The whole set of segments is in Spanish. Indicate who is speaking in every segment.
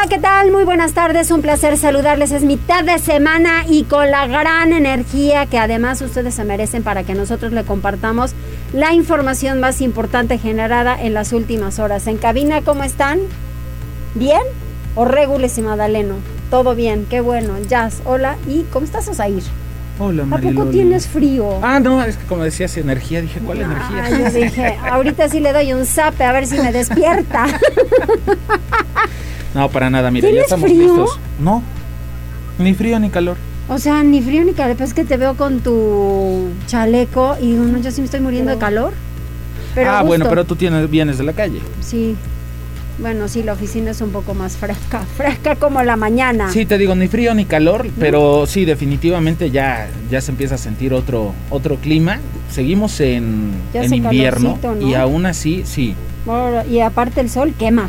Speaker 1: Hola, ¿qué tal? Muy buenas tardes, un placer saludarles. Es mitad de semana y con la gran energía que además ustedes se merecen para que nosotros le compartamos la información más importante generada en las últimas horas. En cabina, ¿cómo están? ¿Bien? ¿O regules y Madaleno? Todo bien, qué bueno. Jazz, hola. ¿Y cómo estás, Osair?
Speaker 2: Hola,
Speaker 1: ¿A poco tienes frío?
Speaker 2: Ah, no, es que como decías energía, dije, ¿cuál energía?
Speaker 1: Ah, yo dije, ahorita sí le doy un zape a ver si me despierta.
Speaker 2: No, para nada, mira, ya estamos
Speaker 1: frío?
Speaker 2: listos. No, ni frío ni calor.
Speaker 1: O sea, ni frío ni calor. Pues es que te veo con tu chaleco y digo, no, yo sí me estoy muriendo de calor. Pero
Speaker 2: ah, bueno, pero tú tienes, vienes de la calle.
Speaker 1: Sí. Bueno, sí, la oficina es un poco más fresca. Fresca como la mañana.
Speaker 2: Sí, te digo, ni frío ni calor, pero sí, definitivamente ya, ya se empieza a sentir otro, otro clima. Seguimos en,
Speaker 1: Ya
Speaker 2: en invierno
Speaker 1: calorcito, ¿no?
Speaker 2: y aún así, sí.
Speaker 1: Bueno, Y aparte el sol quema.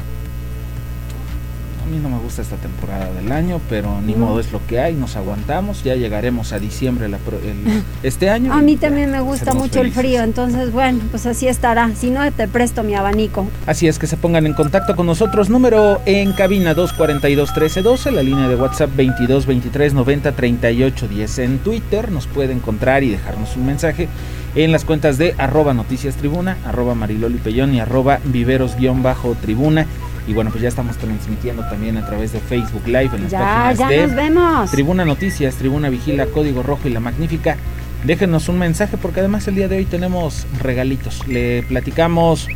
Speaker 2: A mí no me gusta esta temporada del año, pero ni
Speaker 1: No.
Speaker 2: modo es lo que hay, nos aguantamos, ya llegaremos a diciembre la el- este año.
Speaker 1: A mí también me gusta mucho el frío, entonces bueno, pues así estará. Si no, te presto mi abanico.
Speaker 2: Así es que se pongan en contacto con nosotros. Número en cabina 242 1312, la línea de WhatsApp 22 23 90 38 10. En Twitter nos puede encontrar y dejarnos un mensaje en las cuentas de arroba noticias tribuna, arroba mariloli y arroba viveros guion bajo tribuna. Y bueno, pues ya estamos transmitiendo también a través de Facebook Live en las
Speaker 1: Ya,
Speaker 2: páginas
Speaker 1: ya
Speaker 2: de
Speaker 1: nos vemos.
Speaker 2: Tribuna Noticias, Tribuna Vigila, Código Rojo y La Magnífica. Déjenos un mensaje porque además el día de hoy tenemos regalitos. Le platicamos...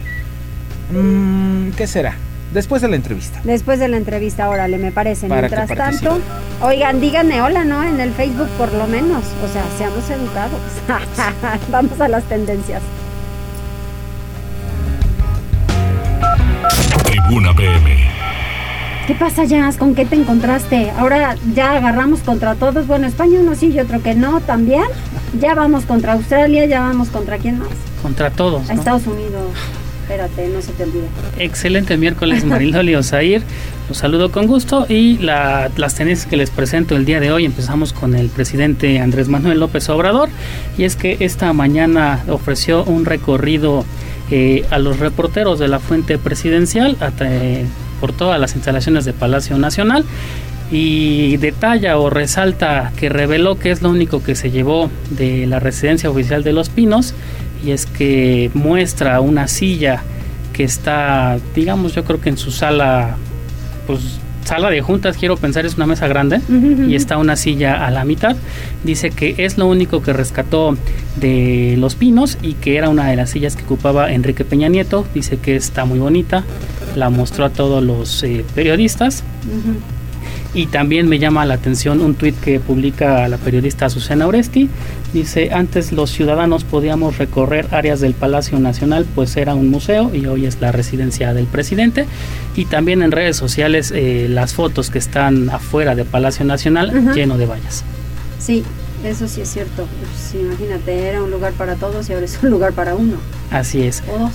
Speaker 2: mm, ¿Qué será? Después de la entrevista.
Speaker 1: Después de la entrevista, órale, me parece.
Speaker 2: Para
Speaker 1: Mientras tanto, oigan, díganme hola, ¿no? En el Facebook por lo menos. O sea, seamos educados. Vamos a las tendencias.
Speaker 3: Tribuna PM.
Speaker 1: ¿Qué pasa, Jazz? ¿Con qué te encontraste? Ahora ya agarramos contra todos. Bueno, España uno sí y otro que no también. Ya vamos contra Australia, ya vamos contra quién más.
Speaker 4: contra todos.
Speaker 1: A
Speaker 4: ¿no?
Speaker 1: Estados Unidos. Espérate, no se te olvide.
Speaker 4: Excelente miércoles, Mariloli Osair. Los saludo con gusto y la- las tendencias que les presento el día de hoy empezamos con el presidente Andrés Manuel López Obrador y es que esta mañana ofreció un recorrido eh, a los reporteros de la fuente presidencial eh, por todas las instalaciones de Palacio Nacional y detalla o resalta que reveló que es lo único que se llevó de la residencia oficial de Los Pinos y es que muestra una silla que está, digamos, yo creo que en su sala, pues sala de juntas, quiero pensar, es una mesa grande y está una silla a la mitad. Dice que es lo único que rescató de Los Pinos y que era una de las sillas que ocupaba Enrique Peña Nieto. Dice que está muy bonita, la mostró a todos los eh, periodistas. Y también me llama la atención un tuit que publica la periodista Azucena Oresti. Dice, antes los ciudadanos podíamos recorrer áreas del Palacio Nacional, pues era un museo y hoy es la residencia del presidente. Y también en redes sociales eh, las fotos que están afuera de Palacio Nacional lleno de vallas.
Speaker 1: Sí, eso sí es cierto. Pues, imagínate, era un lugar para todos y ahora es un lugar para uno
Speaker 4: Así es.
Speaker 1: o dos.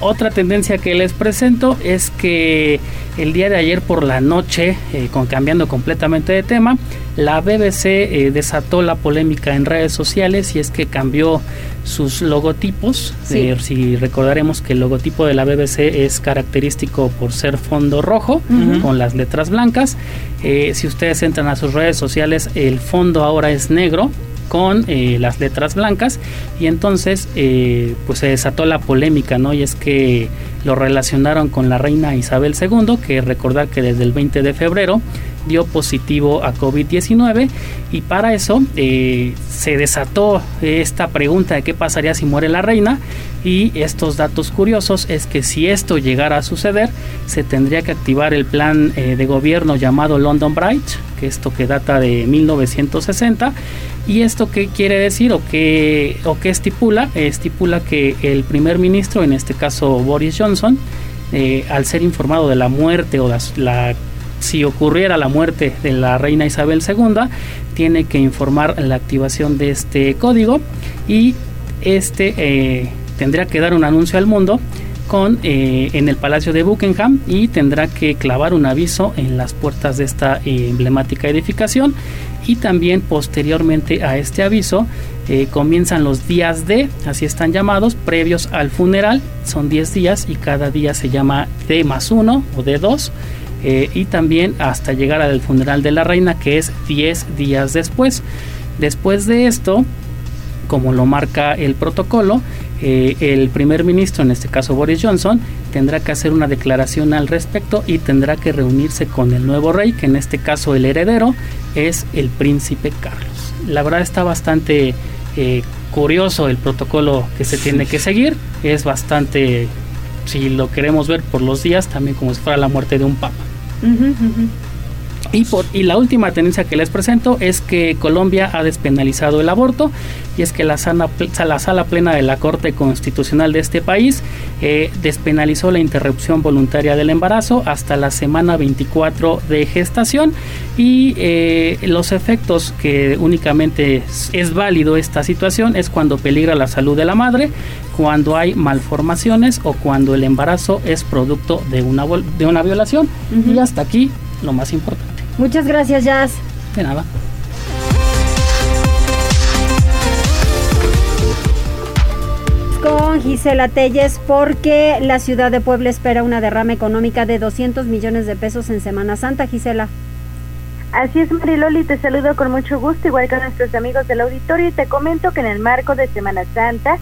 Speaker 4: Otra tendencia que les presento es que el día de ayer por la noche, eh, con, cambiando completamente de tema, la BBC eh, desató la polémica en redes sociales y es que cambió sus logotipos.
Speaker 1: Sí.
Speaker 4: Eh, si recordaremos que el logotipo de la BBC es característico por ser fondo rojo con las letras blancas. Si ustedes entran a sus redes sociales, el fondo ahora es negro con eh, las letras blancas y entonces eh, pues se desató la polémica no y es que lo relacionaron con la reina Isabel II que recordar que desde el 20 de febrero dio positivo a COVID-19 y para eso eh, se desató esta pregunta de qué pasaría si muere la reina y estos datos curiosos es que si esto llegara a suceder se tendría que activar el plan eh, de gobierno llamado London Bridge que esto que data de 1960 y esto qué quiere decir o qué o qué estipula estipula que el primer ministro en este caso Boris Johnson eh, al ser informado de la muerte o la si ocurriera la muerte de la reina Isabel II, tiene que informar la activación de este código y este eh, tendría que dar un anuncio al mundo con eh, en el Palacio de Buckingham y tendrá que clavar un aviso en las puertas de esta emblemática edificación. Y también posteriormente a este aviso eh, comienzan los días de, así están llamados, previos al funeral, son 10 días y cada día se llama D más 1 o D2 y también hasta llegar al funeral de la reina que es 10 días después. Después de esto, como lo marca el protocolo, eh, el primer ministro, en este caso Boris Johnson, tendrá que hacer una declaración al respecto y tendrá que reunirse con el nuevo rey, que en este caso el heredero es el príncipe Carlos. La verdad está bastante eh, curioso el protocolo que se tiene que seguir, es bastante, si lo queremos ver por los días, también como si fuera la muerte de un papa. Y, por, y la última tendencia que les presento es que Colombia ha despenalizado el aborto y es que la, la sala plena de la Corte Constitucional de este país eh, despenalizó la interrupción voluntaria del embarazo hasta la semana 24 de gestación y eh, los efectos que únicamente es, válido esta situación es cuando peligra la salud de la madre, cuando hay malformaciones o cuando el embarazo es producto de una, de una violación. Y hasta aquí lo más importante.
Speaker 1: Muchas gracias, Jazz.
Speaker 4: De nada.
Speaker 1: Con Gisela Telles porque la ciudad de Puebla espera una derrama económica de 200 millones de pesos en Semana Santa, Gisela.
Speaker 5: Así es, Mariloli, te saludo con mucho gusto, igual que a nuestros amigos del auditorio, y te comento que en el marco de Semana Santa,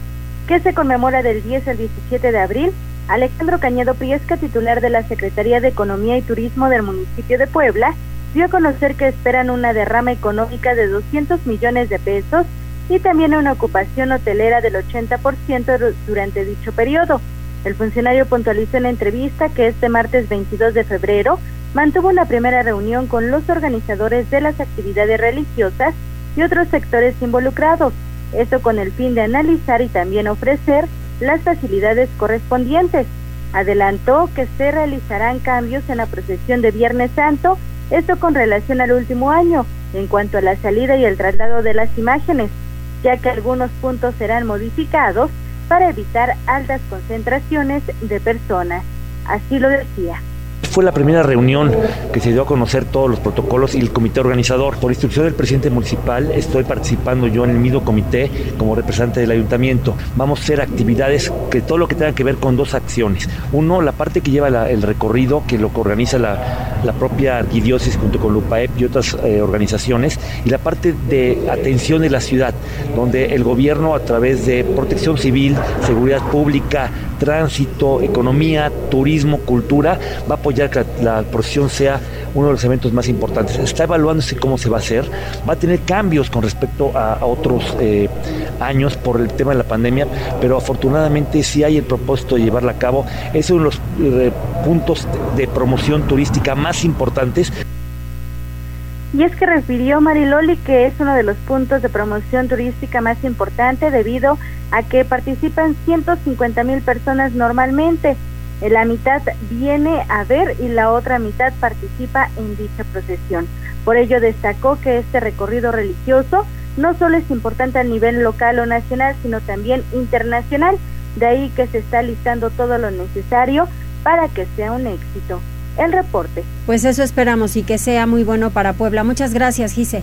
Speaker 5: que se conmemora del 10 al 17 de abril, Alejandro Cañedo Priesca, titular de la Secretaría de Economía y Turismo del municipio de Puebla, dio a conocer que esperan una derrama económica de 200 millones de pesos y también una ocupación hotelera del 80% durante dicho periodo. El funcionario puntualizó en la entrevista que este martes 22 de febrero mantuvo una primera reunión con los organizadores de las actividades religiosas y otros sectores involucrados, esto con el fin de analizar y también ofrecer las facilidades correspondientes. Adelantó que se realizarán cambios en la procesión de Viernes Santo esto con relación al último año, en cuanto a la salida y el traslado de las imágenes, ya que algunos puntos serán modificados para evitar altas concentraciones de personas. Así lo decía.
Speaker 6: Fue la primera reunión que se dio a conocer todos los protocolos y el comité organizador. Por instrucción del presidente municipal, estoy participando yo en el mismo comité como representante del ayuntamiento. Vamos a hacer actividades que todo lo que tenga que ver con dos acciones. Uno, la parte que lleva el recorrido, que lo que organiza la, propia arquidiócesis junto con LUPAEP y otras eh, organizaciones, y la parte de atención de la ciudad, donde el gobierno a través de protección civil, seguridad pública, tránsito, economía, turismo, cultura, va a apoyar que la, procesión sea uno de los eventos más importantes. Está evaluándose cómo se va a hacer, va a tener cambios con respecto a, otros eh, años por el tema de la pandemia, pero afortunadamente sí hay el propósito de llevarla a cabo. Es uno de los eh, puntos de promoción turística más importantes.
Speaker 5: Y es que refirió Mariloli que es uno de los puntos de promoción turística más importante debido a que participan 150 mil personas normalmente. La mitad viene a ver y la otra mitad participa en dicha procesión. Por ello destacó que este recorrido religioso no solo es importante a nivel local o nacional, sino también internacional. De ahí que se está listando todo lo necesario para que sea un éxito el reporte.
Speaker 1: Pues eso esperamos y que sea muy bueno para Puebla. Muchas gracias, Gise.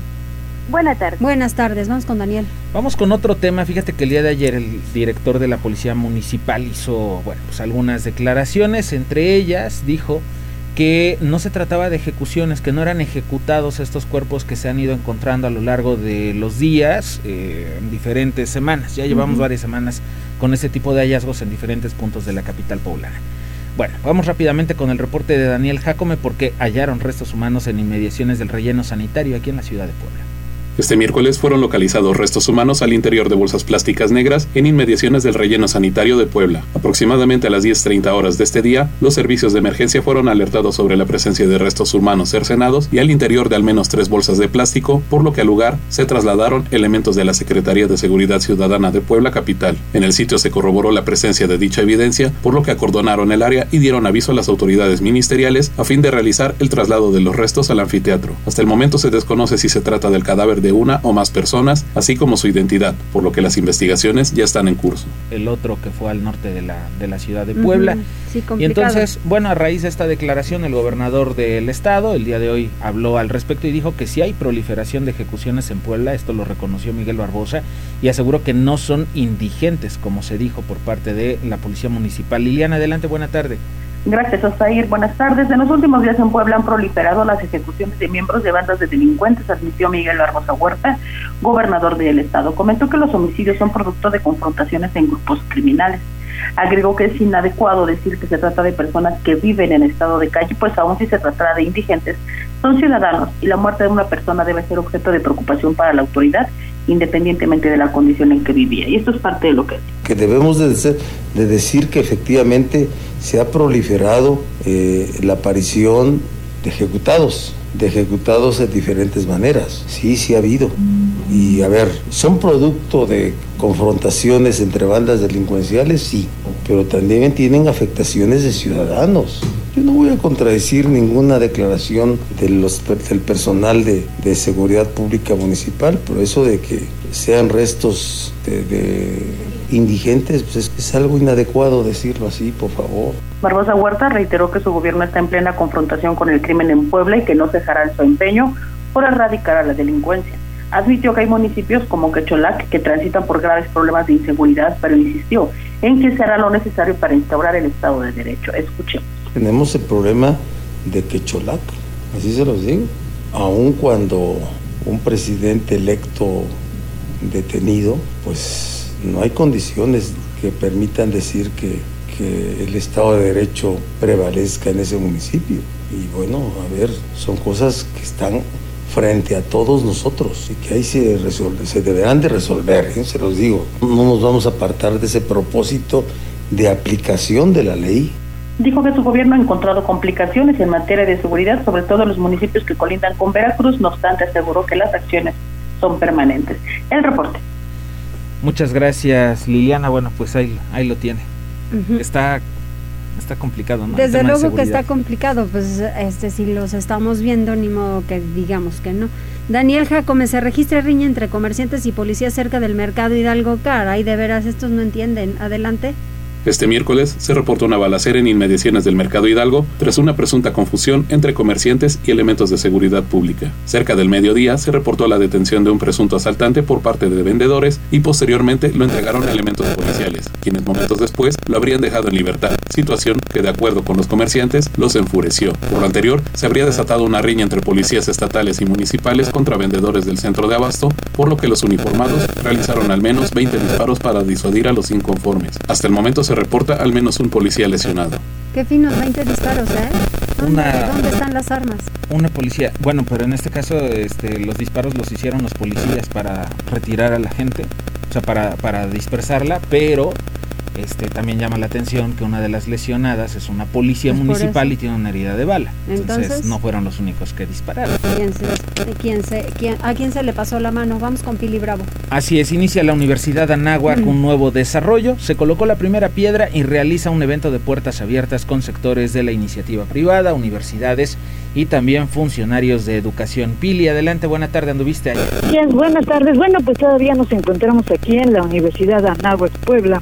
Speaker 5: Buenas tardes.
Speaker 1: Buenas tardes, vamos con Daniel.
Speaker 2: Vamos con otro tema. Fíjate que el día de ayer el director de la Policía Municipal hizo, bueno, pues algunas declaraciones. Entre ellas dijo que no se trataba de ejecuciones, que no eran ejecutados estos cuerpos que se han ido encontrando a lo largo de los días, eh, en diferentes semanas. Ya llevamos varias semanas con ese tipo de hallazgos en diferentes puntos de la capital poblana. Bueno, vamos rápidamente con el reporte de Daniel Jacome porque hallaron restos humanos en inmediaciones del relleno sanitario aquí en la ciudad de Puebla.
Speaker 7: Este miércoles fueron localizados restos humanos al interior de bolsas plásticas negras en inmediaciones del relleno sanitario de Puebla. Aproximadamente a las 10.30 horas de este día, los servicios de emergencia fueron alertados sobre la presencia de restos humanos cercenados y al interior de al menos tres bolsas de plástico, por lo que al lugar se trasladaron elementos de la Secretaría de Seguridad Ciudadana de Puebla Capital. En el sitio se corroboró la presencia de dicha evidencia, por lo que acordonaron el área y dieron aviso a las autoridades ministeriales a fin de realizar el traslado de los restos al anfiteatro. Hasta el momento se desconoce si se trata del cadáver de una o más personas, así como su identidad, por lo que las investigaciones ya están en curso.
Speaker 2: El otro que fue al norte de la, de la ciudad de Puebla. y entonces, bueno, a raíz de esta declaración, el gobernador del estado el día de hoy habló al respecto y dijo que si hay proliferación de ejecuciones en Puebla, esto lo reconoció Miguel Barbosa, y aseguró que no son indigentes, como se dijo por parte de la Policía Municipal. Liliana, adelante, buena tarde.
Speaker 8: Gracias, Osair. Buenas tardes. En los últimos días en Puebla han proliferado las ejecuciones de miembros de bandas de delincuentes, admitió Miguel Barbosa Huerta, gobernador del estado. Comentó que los homicidios son producto de confrontaciones en grupos criminales. Agregó que es inadecuado decir que se trata de personas que viven en estado de calle, pues aún si se tratara de indigentes, son ciudadanos y la muerte de una persona debe ser objeto de preocupación para la autoridad independientemente de la condición en que vivía. Y esto es parte de lo que...
Speaker 9: Que debemos de, de decir que efectivamente se ha proliferado eh, la aparición de ejecutados, de ejecutados de diferentes maneras. Sí, sí ha habido. Y a ver, ¿son producto de confrontaciones entre bandas delincuenciales? Sí, pero también tienen afectaciones de ciudadanos. Yo no voy a contradecir ninguna declaración de los, del personal de, de seguridad pública municipal, por eso de que sean restos de, indigentes, pues es, es algo inadecuado decirlo así, por favor.
Speaker 8: Barbosa Huerta reiteró que su gobierno está en plena confrontación con el crimen en Puebla y que no cejará su empeño por erradicar a la delincuencia. Admitió que hay municipios como Quecholac que transitan por graves problemas de inseguridad, pero insistió en que se hará lo necesario para instaurar el Estado de Derecho. Escuchemos.
Speaker 9: Tenemos el problema de Quecholac, así se los digo. Aun cuando un presidente electo detenido, pues no hay condiciones que permitan decir que, que el Estado de Derecho prevalezca en ese municipio. Y bueno, a ver, son cosas que están frente a todos nosotros y que ahí se, resuelve, se deberán de resolver, ¿eh? se los digo. No nos vamos a apartar de ese propósito de aplicación de la ley.
Speaker 8: Dijo que su gobierno ha encontrado complicaciones en materia de seguridad, sobre todo en los municipios que colindan con Veracruz, no obstante aseguró que las acciones son permanentes. El reporte.
Speaker 2: Muchas gracias Liliana, bueno pues ahí, ahí lo tiene. Está está complicado, ¿no?
Speaker 1: Desde luego que está complicado, pues este si los estamos viendo, ni modo que digamos que no. Daniel Jacome, se registra riña entre comerciantes y policías cerca del mercado Hidalgo Caray, de veras, estos no entienden. Adelante.
Speaker 7: Este miércoles se reportó una balacera en inmediaciones del Mercado Hidalgo tras una presunta confusión entre comerciantes y elementos de seguridad pública. Cerca del mediodía se reportó la detención de un presunto asaltante por parte de vendedores y posteriormente lo entregaron a elementos policiales, quienes momentos después lo habrían dejado en libertad, situación que de acuerdo con los comerciantes los enfureció. Por lo anterior, se habría desatado una riña entre policías estatales y municipales contra vendedores del centro de abasto, por lo que los uniformados realizaron al menos 20 disparos para disuadir a los inconformes. Hasta el momento se reporta al menos un policía lesionado.
Speaker 1: Qué finos 20 disparos, ¿eh? ¿Dónde, ¿Dónde están las armas?
Speaker 2: Una policía, bueno, pero en este caso este, los disparos los hicieron los policías para retirar a la gente, o sea, para, para dispersarla, pero este, también llama la atención que una de las lesionadas es una policía municipal y tiene una herida de bala. Entonces, no fueron los únicos que dispararon.
Speaker 1: ¿A quién se le pasó la mano? Vamos con Pili Bravo.
Speaker 2: Así es, inicia la Universidad Anáhuac un nuevo desarrollo, se colocó la primera piedra y realiza un evento de puertas abiertas con sectores de la iniciativa privada, universidades y también funcionarios de educación. Pili, adelante, buena tarde, ¿anduviste ayer?
Speaker 10: Bien, buenas tardes. Bueno, pues todavía nos encontramos aquí en la Universidad Anáhuac Puebla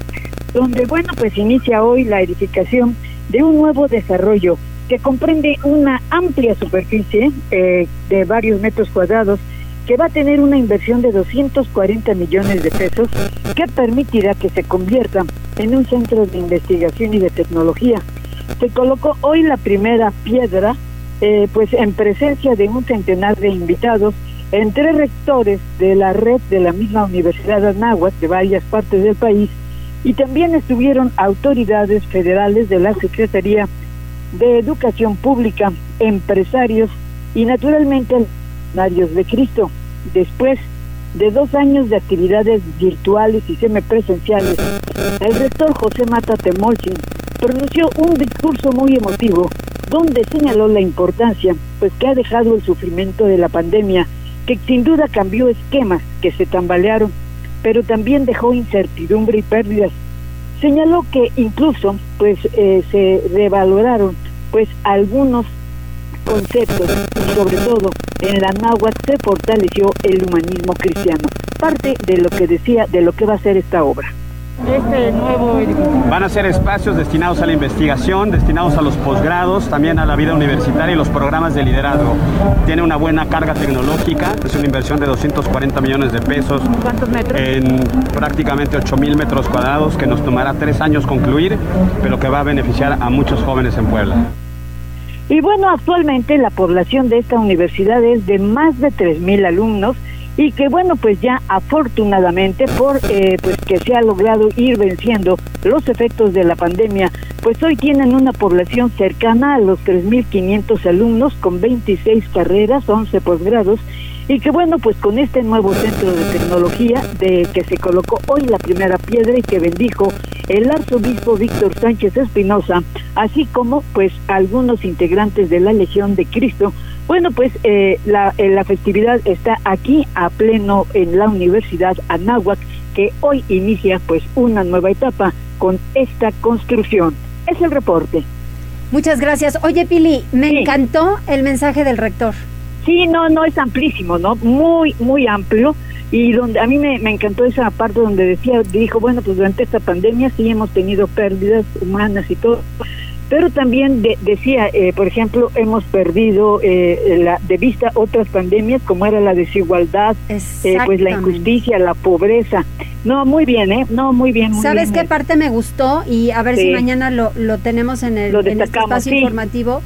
Speaker 10: donde, bueno, pues inicia hoy la edificación de un nuevo desarrollo que comprende una amplia superficie eh, de varios metros cuadrados que va a tener una inversión de 240 millones de pesos que permitirá que se convierta en un centro de investigación y de tecnología. Se colocó hoy la primera piedra, eh, pues en presencia de un centenar de invitados, entre rectores de la red de la misma Universidad de Anáhuac de varias partes del país y también estuvieron autoridades federales de la Secretaría de Educación Pública, empresarios y naturalmente funcionarios de Cristo. después de dos años de actividades virtuales y semipresenciales, el rector José Mata Temolchin pronunció un discurso muy emotivo donde señaló la importancia pues que ha dejado el sufrimiento de la pandemia, que sin duda cambió esquemas que se tambalearon, pero también dejó incertidumbre y pérdidas. Señaló que incluso pues eh, se revaloraron pues algunos conceptos y sobre todo en la náhuatl se fortaleció el humanismo cristiano. Parte de lo que decía de lo que va a ser esta obra.
Speaker 11: Este nuevo Van a ser espacios destinados a la investigación, destinados a los posgrados, también a la vida universitaria y los programas de liderazgo. Tiene una buena carga tecnológica, es una inversión de 240 millones de pesos.
Speaker 10: ¿Cuántos metros?
Speaker 11: En prácticamente 8 mil metros cuadrados que nos tomará tres años concluir, pero que va a beneficiar a muchos jóvenes en Puebla.
Speaker 10: Y bueno, actualmente la población de esta universidad es de más de 3 mil alumnos y que bueno pues ya afortunadamente por eh, pues que se ha logrado ir venciendo los efectos de la pandemia pues hoy tienen una población cercana a los 3.500 alumnos con 26 carreras 11 posgrados y que bueno pues con este nuevo centro de tecnología de que se colocó hoy la primera piedra y que bendijo el arzobispo Víctor Sánchez Espinosa así como pues algunos integrantes de la Legión de Cristo bueno, pues eh, la, eh, la, festividad está aquí a pleno en la Universidad Anáhuac, que hoy inicia pues una nueva etapa con esta construcción. Es el reporte.
Speaker 1: Muchas gracias. Oye, Pili, me encantó el mensaje del rector.
Speaker 10: Sí, no, no es amplísimo, ¿no? Muy, muy amplio. Y donde a mí me, me encantó esa parte donde decía, dijo, bueno, pues durante esta pandemia sí hemos tenido pérdidas humanas y todo, pero también decía, eh, por ejemplo, hemos perdido eh, la, de vista otras pandemias como era la desigualdad, eh, pues la injusticia, la pobreza. No, muy bien, ¿eh? No, muy bien. Muy
Speaker 1: ¿Sabes
Speaker 10: qué
Speaker 1: parte me gustó? Y a ver si mañana lo, lo tenemos en el, en este espacio informativo.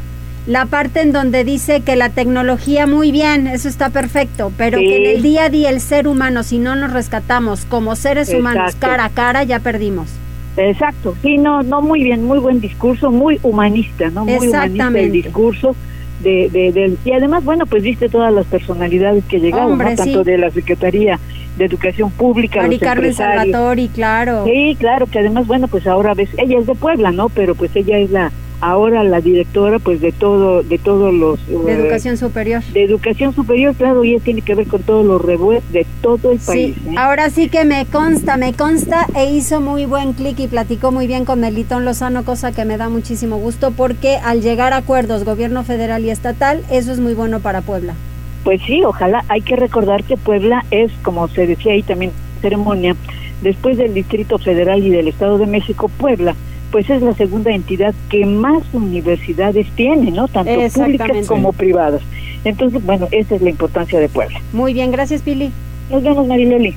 Speaker 1: La parte en donde dice que la tecnología muy bien, eso está perfecto, pero que en el día a día el ser humano, si no nos rescatamos como seres humanos cara a cara, ya perdimos.
Speaker 10: Exacto, sí, no, no muy bien, muy buen discurso, muy humanista, ¿no? Muy humanista el discurso. De, de, y además, bueno, pues viste todas las personalidades que llegaron, tanto de la Secretaría de Educación Pública,
Speaker 1: Mari Carmen Salvatori, claro.
Speaker 10: Sí, claro, que además, bueno, pues ahora ves, ella es de Puebla, ¿no? Pero pues ella es la ahora la directora pues de todo de todos los
Speaker 1: de educación superior.
Speaker 10: de educación superior claro y tiene que ver con todos los revueltos de todo el país
Speaker 1: sí, ¿eh? ahora sí que me consta me consta e hizo muy buen clic y platicó muy bien con Melitón Lozano cosa que me da muchísimo gusto porque al llegar a acuerdos gobierno federal y estatal eso es muy bueno para Puebla.
Speaker 10: Pues sí ojalá. Hay que recordar que Puebla es como se decía ahí también ceremonia. Después del Distrito Federal y del Estado de México Puebla pues es la segunda entidad que más universidades tiene, ¿no? Tanto públicas como privadas. Entonces, bueno, esa es la importancia de Puebla.
Speaker 1: Muy bien, gracias Pili.
Speaker 10: Nos vemos, Mariloli.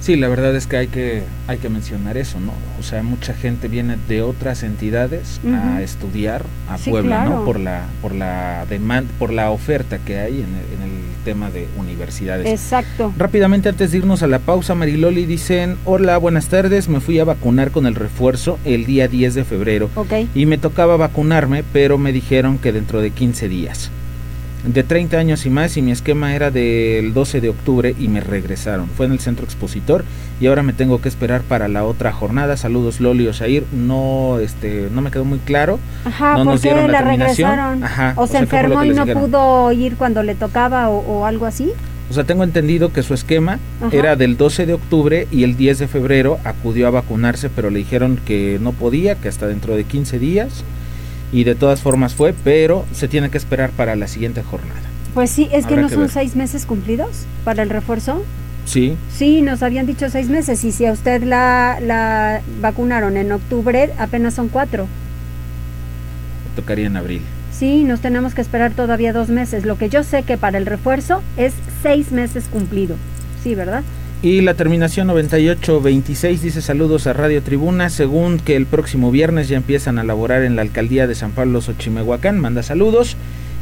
Speaker 2: Sí, la verdad es que hay que hay que mencionar eso, ¿no? O sea, mucha gente viene de otras entidades a estudiar a Puebla, ¿no? Por la por la demanda, por la oferta que hay en el, tema de universidades.
Speaker 1: Exacto.
Speaker 2: Rápidamente antes de irnos a la pausa, Mariloli dicen, "Hola, buenas tardes, me fui a vacunar con el refuerzo el día 10 de febrero y me tocaba vacunarme, pero me dijeron que dentro de 15 días." De 30 años y más y mi esquema era del 12 de octubre y me regresaron. Fue en el centro expositor y ahora me tengo que esperar para la otra jornada. Saludos Loli Osair. No este no me quedó muy claro.
Speaker 1: Ajá, no nos dieron la, regresaron? o, se enfermó y no pudo ir cuando le tocaba o, algo así.
Speaker 2: O sea, tengo entendido que su esquema era del 12 de octubre y el 10 de febrero acudió a vacunarse, pero le dijeron que no podía, que hasta dentro de 15 días y de todas formas fue, pero se tiene que esperar para la siguiente jornada.
Speaker 1: Pues sí, es que no son seis meses cumplidos para el refuerzo.
Speaker 2: Sí.
Speaker 1: Sí, nos habían dicho seis meses y si a usted la, la vacunaron en octubre, apenas son cuatro.
Speaker 2: Tocaría en abril.
Speaker 1: Sí, nos tenemos que esperar todavía dos meses. Lo que yo sé que para el refuerzo es seis meses cumplido. Sí, ¿verdad?
Speaker 2: Y la terminación 9826 dice saludos a Radio Tribuna, según que el próximo viernes ya empiezan a laborar en la alcaldía de San Pablo Xochimehuacán, manda saludos.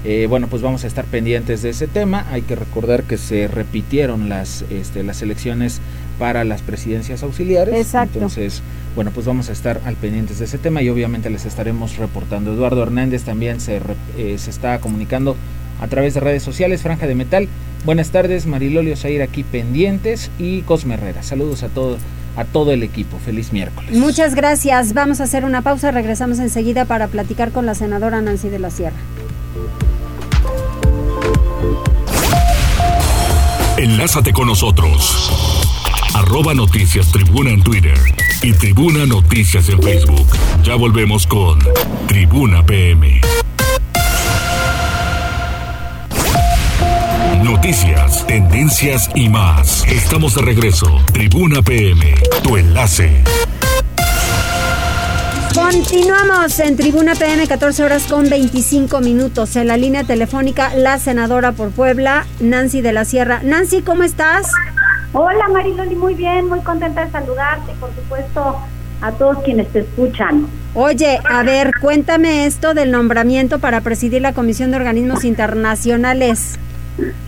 Speaker 2: Eh, bueno, pues vamos a estar pendientes de ese tema. Hay que recordar que se repitieron las, este, las elecciones para las presidencias auxiliares.
Speaker 1: Exacto.
Speaker 2: Entonces, bueno, pues vamos a estar al pendientes de ese tema y obviamente les estaremos reportando. Eduardo Hernández también se, eh, se está comunicando a través de redes sociales, Franja de Metal. Buenas tardes, Marilolio Zair aquí pendientes y Cosme Herrera. Saludos a todo, a todo el equipo. Feliz miércoles.
Speaker 1: Muchas gracias. Vamos a hacer una pausa. Regresamos enseguida para platicar con la senadora Nancy de la Sierra.
Speaker 3: Enlázate con nosotros. Arroba Noticias Tribuna en Twitter y Tribuna Noticias en Facebook. Ya volvemos con Tribuna PM. Noticias, tendencias y más. Estamos de regreso. Tribuna PM, tu enlace.
Speaker 1: Continuamos en Tribuna PM, 14 horas con 25 minutos. En la línea telefónica, la senadora por Puebla, Nancy de la Sierra. Nancy, ¿cómo estás?
Speaker 12: Hola Mariloli, muy bien, muy contenta de saludarte, por supuesto, a todos quienes te escuchan.
Speaker 1: Oye, a ver, cuéntame esto del nombramiento para presidir la Comisión de Organismos Internacionales.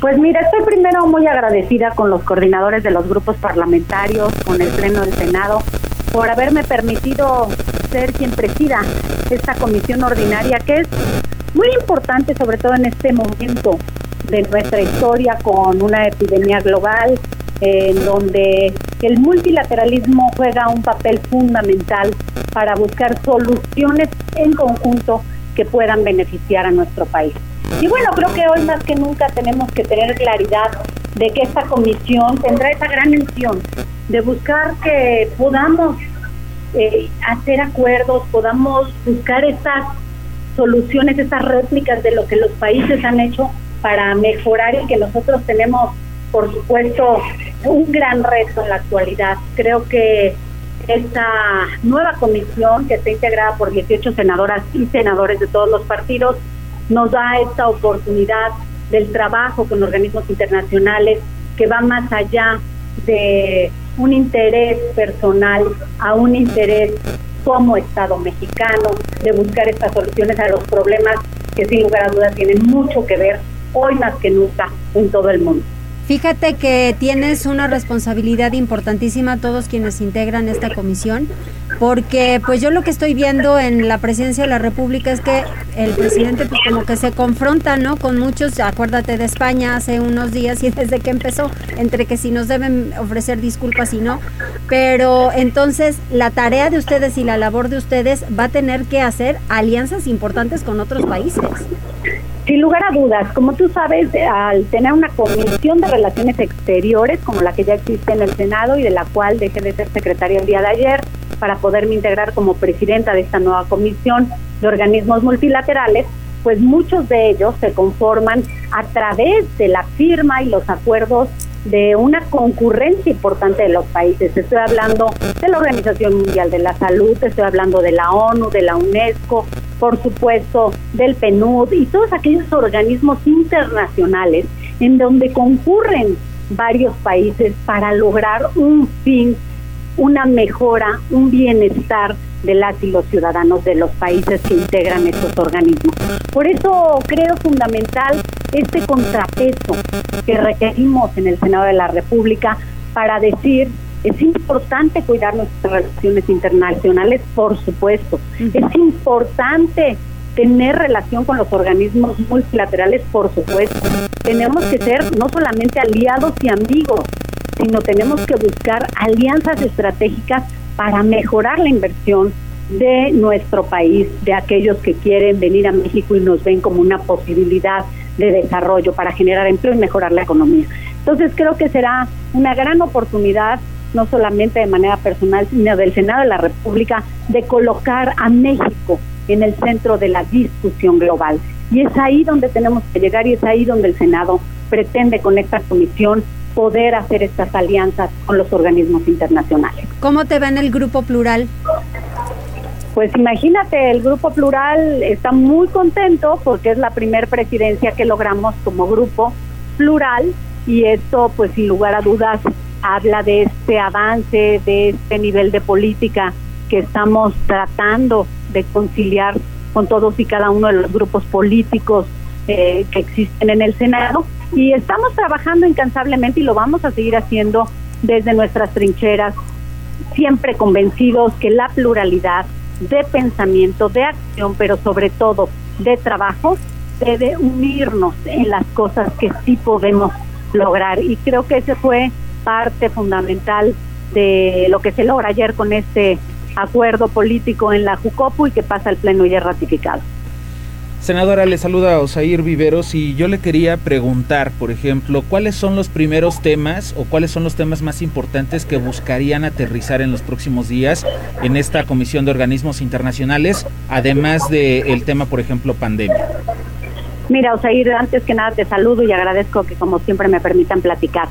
Speaker 12: Pues mira, estoy primero muy agradecida con los coordinadores de los grupos parlamentarios, con el Pleno del Senado, por haberme permitido ser quien presida esta comisión ordinaria, que es muy importante, sobre todo en este momento de nuestra historia con una epidemia global, en donde el multilateralismo juega un papel fundamental para buscar soluciones en conjunto que puedan beneficiar a nuestro país. Y bueno, creo que hoy más que nunca tenemos que tener claridad de que esta comisión tendrá esa gran misión de buscar que podamos eh, hacer acuerdos, podamos buscar esas soluciones, esas réplicas de lo que los países han hecho para mejorar y que nosotros tenemos, por supuesto, un gran reto en la actualidad. Creo que esta nueva comisión, que está integrada por 18 senadoras y senadores de todos los partidos, nos da esta oportunidad del trabajo con organismos internacionales que va más allá de un interés personal a un interés como Estado mexicano, de buscar estas soluciones a los problemas que sin lugar a dudas tienen mucho que ver hoy más que nunca en todo el mundo.
Speaker 1: Fíjate que tienes una responsabilidad importantísima todos quienes integran esta comisión, porque pues yo lo que estoy viendo en la presidencia de la República es que el presidente pues como que se confronta, ¿no? Con muchos, acuérdate de España hace unos días y desde que empezó, entre que si nos deben ofrecer disculpas y no, pero entonces la tarea de ustedes y la labor de ustedes va a tener que hacer alianzas importantes con otros países.
Speaker 12: Sin lugar a dudas, como tú sabes, al tener una comisión de relaciones exteriores como la que ya existe en el Senado y de la cual dejé de ser secretaria el día de ayer para poderme integrar como presidenta de esta nueva comisión de organismos multilaterales, pues muchos de ellos se conforman a través de la firma y los acuerdos de una concurrencia importante de los países. Estoy hablando de la Organización Mundial de la Salud, estoy hablando de la ONU, de la UNESCO, por supuesto del PNUD y todos aquellos organismos internacionales en donde concurren varios países para lograr un fin, una mejora, un bienestar de las y los ciudadanos de los países que integran estos organismos. Por eso creo fundamental este contrapeso que requerimos en el Senado de la República para decir es importante cuidar nuestras relaciones internacionales, por supuesto. Es importante tener relación con los organismos multilaterales, por supuesto. Tenemos que ser no solamente aliados y amigos, sino tenemos que buscar alianzas estratégicas para mejorar la inversión de nuestro país, de aquellos que quieren venir a México y nos ven como una posibilidad de desarrollo para generar empleo y mejorar la economía. Entonces creo que será una gran oportunidad no solamente de manera personal, sino del Senado de la República, de colocar a México en el centro de la discusión global. Y es ahí donde tenemos que llegar y es ahí donde el Senado pretende con esta comisión poder hacer estas alianzas con los organismos internacionales.
Speaker 1: ¿Cómo te va en el Grupo Plural?
Speaker 12: Pues imagínate, el Grupo Plural está muy contento porque es la primera presidencia que logramos como Grupo Plural y esto pues sin lugar a dudas habla de este avance, de este nivel de política que estamos tratando de conciliar con todos y cada uno de los grupos políticos eh, que existen en el Senado y estamos trabajando incansablemente y lo vamos a seguir haciendo desde nuestras trincheras, siempre convencidos que la pluralidad de pensamiento, de acción, pero sobre todo de trabajo, de unirnos en las cosas que sí podemos lograr. Y creo que ese fue parte fundamental de lo que se logra ayer con este acuerdo político en la Jucopu y que pasa al Pleno y es ratificado.
Speaker 2: Senadora, le saluda a Osair Viveros y yo le quería preguntar, por ejemplo, ¿cuáles son los primeros temas o cuáles son los temas más importantes que buscarían aterrizar en los próximos días en esta Comisión de Organismos Internacionales, además del tema, por ejemplo, pandemia?
Speaker 12: Mira, Osair, antes que nada te saludo y agradezco que como siempre me permitan platicar.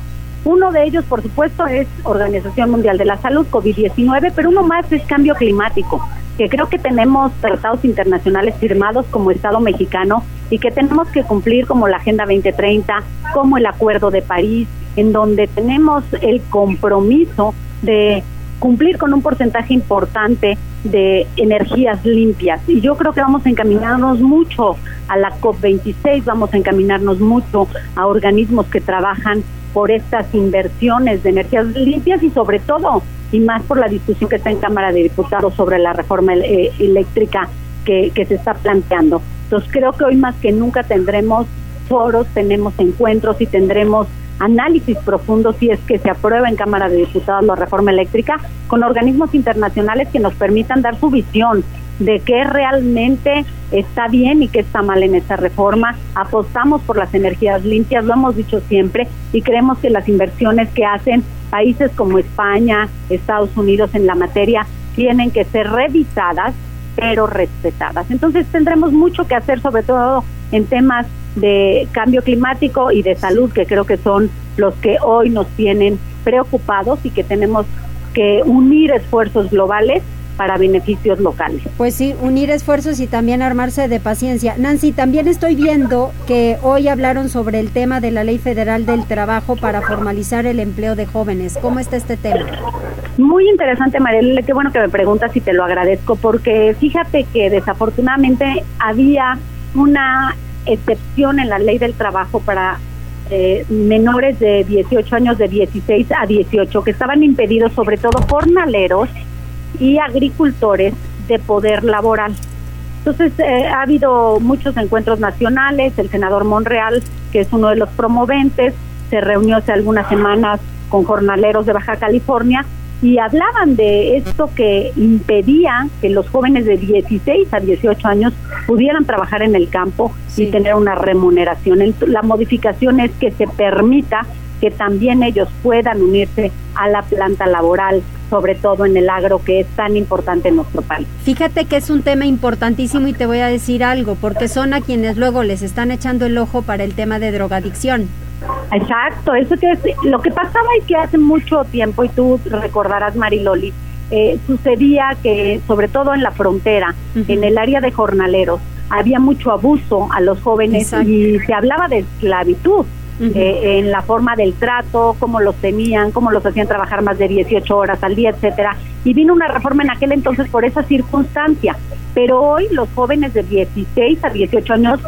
Speaker 12: Uno de ellos, por supuesto, es Organización Mundial de la Salud, COVID-19, pero uno más es cambio climático que creo que tenemos tratados internacionales firmados como Estado mexicano y que tenemos que cumplir como la Agenda 2030, como el Acuerdo de París, en donde tenemos el compromiso de cumplir con un porcentaje importante de energías limpias. Y yo creo que vamos a encaminarnos mucho a la COP26, vamos a encaminarnos mucho a organismos que trabajan por estas inversiones de energías limpias y sobre todo y más por la discusión que está en Cámara de Diputados sobre la reforma eh, eléctrica que, que se está planteando. Entonces creo que hoy más que nunca tendremos foros, tenemos encuentros y tendremos análisis profundos si es que se aprueba en Cámara de Diputados la reforma eléctrica con organismos internacionales que nos permitan dar su visión de qué realmente está bien y qué está mal en esta reforma. Apostamos por las energías limpias, lo hemos dicho siempre, y creemos que las inversiones que hacen países como España, Estados Unidos en la materia, tienen que ser revisadas, pero respetadas. Entonces tendremos mucho que hacer, sobre todo en temas de cambio climático y de salud, que creo que son los que hoy nos tienen preocupados y que tenemos que unir esfuerzos globales para beneficios locales.
Speaker 1: Pues sí, unir esfuerzos y también armarse de paciencia. Nancy, también estoy viendo que hoy hablaron sobre el tema de la Ley Federal del Trabajo para formalizar el empleo de jóvenes. ¿Cómo está este tema?
Speaker 12: Muy interesante, Mariela. Qué bueno que me preguntas y te lo agradezco, porque fíjate que desafortunadamente había una excepción en la Ley del Trabajo para eh, menores de 18 años, de 16 a 18, que estaban impedidos, sobre todo jornaleros y agricultores de poder laboral. Entonces, eh, ha habido muchos encuentros nacionales, el senador Monreal, que es uno de los promoventes, se reunió hace algunas semanas con jornaleros de Baja California y hablaban de esto que impedía que los jóvenes de 16 a 18 años pudieran trabajar en el campo y tener una remuneración. La modificación es que se permita que también ellos puedan unirse a la planta laboral, sobre todo en el agro que es tan importante en nuestro país.
Speaker 1: Fíjate que es un tema importantísimo y te voy a decir algo, porque son a quienes luego les están echando el ojo para el tema de drogadicción.
Speaker 12: Exacto, eso que es, lo que pasaba y que hace mucho tiempo, y tú recordarás Mariloli, eh, sucedía que sobre todo en la frontera, en el área de jornaleros, había mucho abuso a los jóvenes y se hablaba de esclavitud. Eh, en la forma del trato, cómo los tenían, cómo los hacían trabajar más de 18 horas al día, etcétera. Y vino una reforma en aquel entonces por esa circunstancia. Pero hoy los jóvenes de 16 a 18 años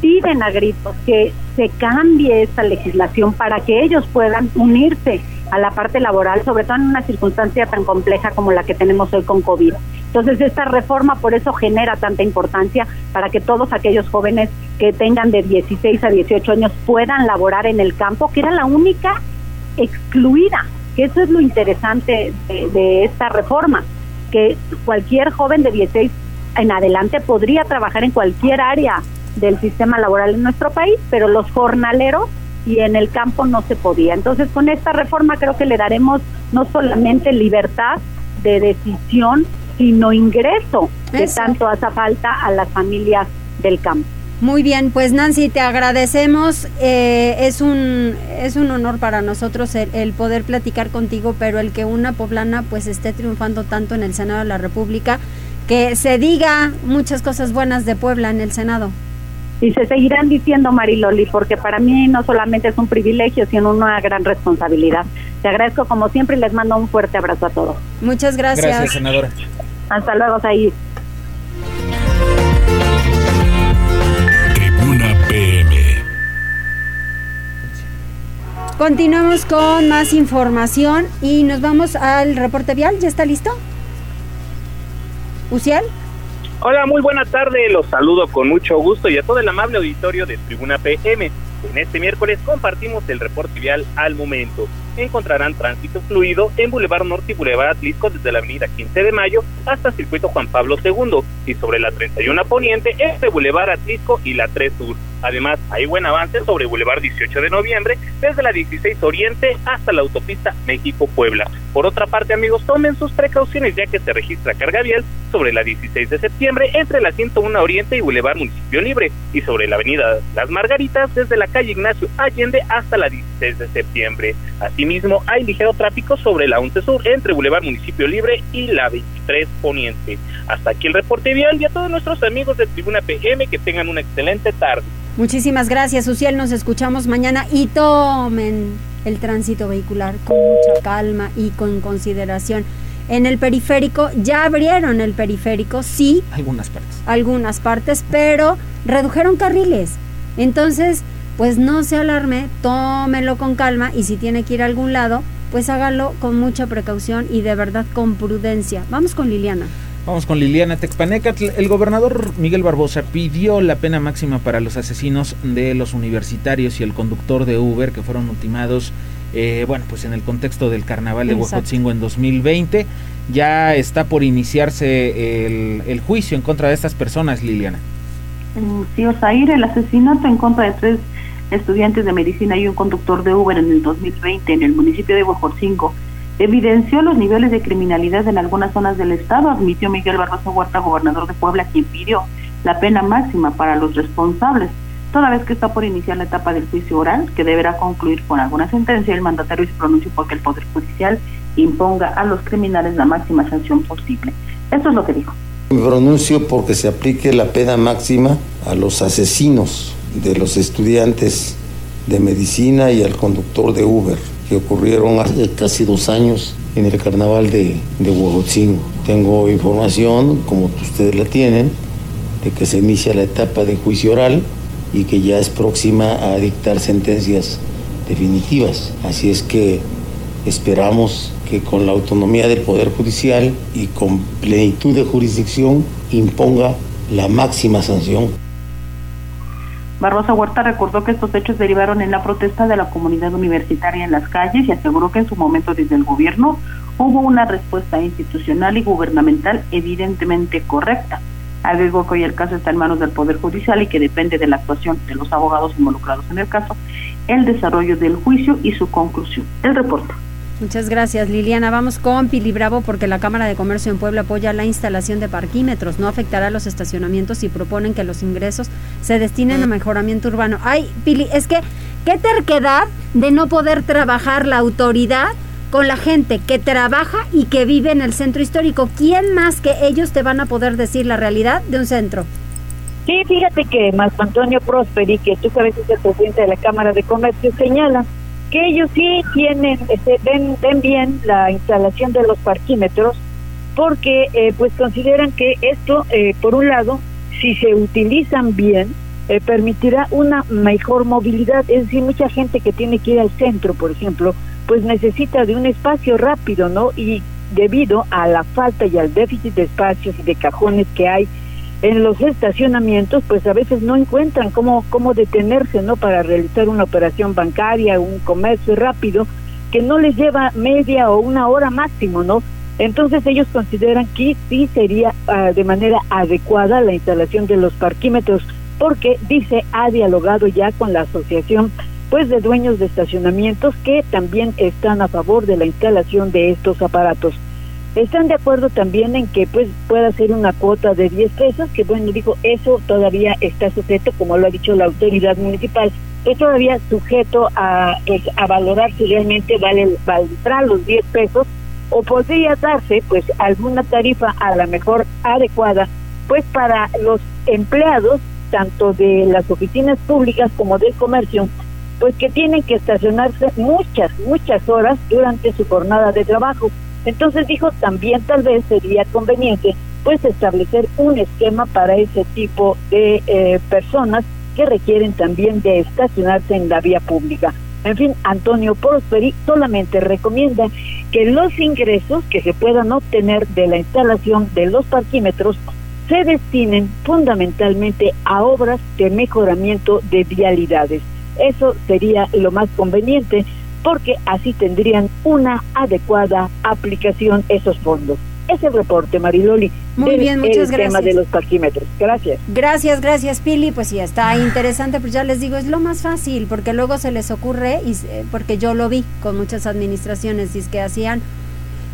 Speaker 12: piden a gritos que se cambie esta legislación para que ellos puedan unirse a la parte laboral, sobre todo en una circunstancia tan compleja como la que tenemos hoy con COVID. Entonces, esta reforma por eso genera tanta importancia para que todos aquellos jóvenes que tengan de 16 a 18 años puedan laborar en el campo, que era la única excluida, que eso es lo interesante de, esta reforma, que cualquier joven de 16 en adelante podría trabajar en cualquier área del sistema laboral en nuestro país, pero los jornaleros y en el campo no se podía. Entonces, con esta reforma creo que le daremos no solamente libertad de decisión, sino ingreso que tanto hace falta a las familias del campo.
Speaker 1: Muy bien, pues Nancy, te agradecemos. Eh, es, un, es un honor para nosotros el, el, poder platicar contigo, pero el que una poblana pues esté triunfando tanto en el Senado de la República, que se diga muchas cosas buenas de Puebla en el Senado
Speaker 12: y se seguirán diciendo Mariloli, porque para mí no solamente es un privilegio, sino una gran responsabilidad. Te agradezco como siempre y les mando un fuerte abrazo a todos.
Speaker 1: Muchas gracias.
Speaker 2: Gracias, senadora.
Speaker 12: Hasta luego, Said.
Speaker 3: Tribuna PM.
Speaker 1: Continuamos con más información y nos vamos al reporte vial. ¿Ya está listo? ¿Ucial?
Speaker 13: Hola, muy buena tarde. Los saludo con mucho gusto y a todo el amable auditorio de Tribuna PM. En este miércoles compartimos el reporte vial al momento. Encontrarán tránsito fluido en Boulevard Norte y Boulevard Atlisco desde la avenida 15 de Mayo hasta Circuito Juan Pablo II y sobre la 31 Poniente entre Boulevard Atlisco y la 3 Sur. Además, hay buen avance sobre Boulevard 18 de Noviembre desde la 16 Oriente hasta la autopista México-Puebla. Por otra parte, amigos, tomen sus precauciones ya que se registra carga vial sobre la 16 de septiembre entre la 101 Oriente y Boulevard Municipio Libre y sobre la avenida Las Margaritas desde la calle Ignacio Allende hasta la 16 de septiembre. Asimismo, hay ligero tráfico sobre la 11 Sur entre Boulevard Municipio Libre y la 23 Poniente. Hasta aquí el reporte vial y a todos nuestros amigos de Tribuna PM que tengan una excelente tarde.
Speaker 1: Muchísimas gracias, Uciel. Nos escuchamos mañana y tomen el tránsito vehicular con mucha calma y con consideración. En el periférico, ya abrieron el periférico, sí.
Speaker 2: Algunas partes.
Speaker 1: Algunas partes, pero redujeron carriles. Entonces, pues no se alarme, tómelo con calma y si tiene que ir a algún lado, pues hágalo con mucha precaución y de verdad con prudencia. Vamos con Liliana.
Speaker 2: Vamos con Liliana Texpaneca. El gobernador Miguel Barbosa pidió la pena máxima para los asesinos de los universitarios y el conductor de Uber que fueron ultimados, eh, bueno, pues en el contexto del carnaval de Huejotzingo en 2020. Ya está por iniciarse el, el, juicio en contra de estas personas, Liliana.
Speaker 8: Sí, Osair, el asesinato en contra de tres estudiantes de medicina y un conductor de Uber en el 2020 en el municipio de Huejotzingo evidenció los niveles de criminalidad en algunas zonas del estado, admitió Miguel Barroso Huerta, gobernador de Puebla, quien pidió la pena máxima para los responsables. Toda vez que está por iniciar la etapa del juicio oral, que deberá concluir con alguna sentencia, el mandatario se pronunció porque el Poder Judicial imponga a los criminales la máxima sanción posible. Esto es lo que dijo.
Speaker 9: Me pronuncio porque se aplique la pena máxima a los asesinos de los estudiantes de medicina y al conductor de Uber que ocurrieron hace casi dos años en el carnaval de, de Tengo información, como ustedes la tienen, de que se inicia la etapa de juicio oral y que ya es próxima a dictar sentencias definitivas. Así es que esperamos que con la autonomía del Poder Judicial y con plenitud de jurisdicción imponga la máxima sanción.
Speaker 8: Barrosa Huerta recordó que estos hechos derivaron en la protesta de la comunidad universitaria en las calles y aseguró que en su momento desde el gobierno hubo una respuesta institucional y gubernamental evidentemente correcta. Agregó que hoy el caso está en manos del Poder Judicial y que depende de la actuación de los abogados involucrados en el caso, el desarrollo del juicio y su conclusión. El reporte.
Speaker 1: Muchas gracias, Liliana. Vamos con Pili Bravo porque la Cámara de Comercio en Puebla apoya la instalación de parquímetros. No afectará los estacionamientos y proponen que los ingresos se destinen a mejoramiento urbano. Ay, Pili, es que qué terquedad de no poder trabajar la autoridad con la gente que trabaja y que vive en el centro histórico. ¿Quién más que ellos te van a poder decir la realidad de un centro?
Speaker 10: Sí, fíjate que Marco Antonio Prosperi, que tú sabes es el presidente de la Cámara de Comercio, señala que ellos sí tienen, este, ven, ven bien la instalación de los parquímetros porque eh, pues consideran que esto, eh, por un lado, si se utilizan bien, eh, permitirá una mejor movilidad. Es decir, mucha gente que tiene que ir al centro, por ejemplo, pues necesita de un espacio rápido, ¿no? Y debido a la falta y al déficit de espacios y de cajones que hay en los estacionamientos pues a veces no encuentran cómo, cómo detenerse no para realizar una operación bancaria, un comercio rápido que no les lleva media o una hora máximo, ¿no? Entonces ellos consideran que sí sería ah, de manera adecuada la instalación de los parquímetros porque dice ha dialogado ya con la asociación pues de dueños de estacionamientos que también están a favor de la instalación de estos aparatos. Están de acuerdo también en que pues pueda ser una cuota de 10 pesos, que bueno, digo, eso todavía está sujeto, como lo ha dicho la autoridad municipal, es todavía sujeto a, pues, a valorar si realmente vale, valdrá los 10 pesos o podría darse pues alguna tarifa a la mejor adecuada pues para los empleados tanto de las oficinas públicas como del comercio pues que tienen que estacionarse muchas muchas horas durante su jornada de trabajo entonces dijo, también tal vez sería conveniente pues establecer un esquema para ese tipo de eh, personas que requieren también de estacionarse en la vía pública. En fin, Antonio Prosperi solamente recomienda que los ingresos que se puedan obtener de la instalación de los parquímetros se destinen fundamentalmente a obras de mejoramiento de vialidades. Eso sería lo más conveniente porque así tendrían una adecuada aplicación esos fondos. Es el reporte, Mariloli.
Speaker 1: Muy bien, muchas
Speaker 10: el tema de los parquímetros. Gracias.
Speaker 1: Gracias, gracias, Pili. Pues sí, está interesante, pues ya les digo, es lo más fácil, porque luego se les ocurre, y porque yo lo vi con muchas administraciones, y es que hacían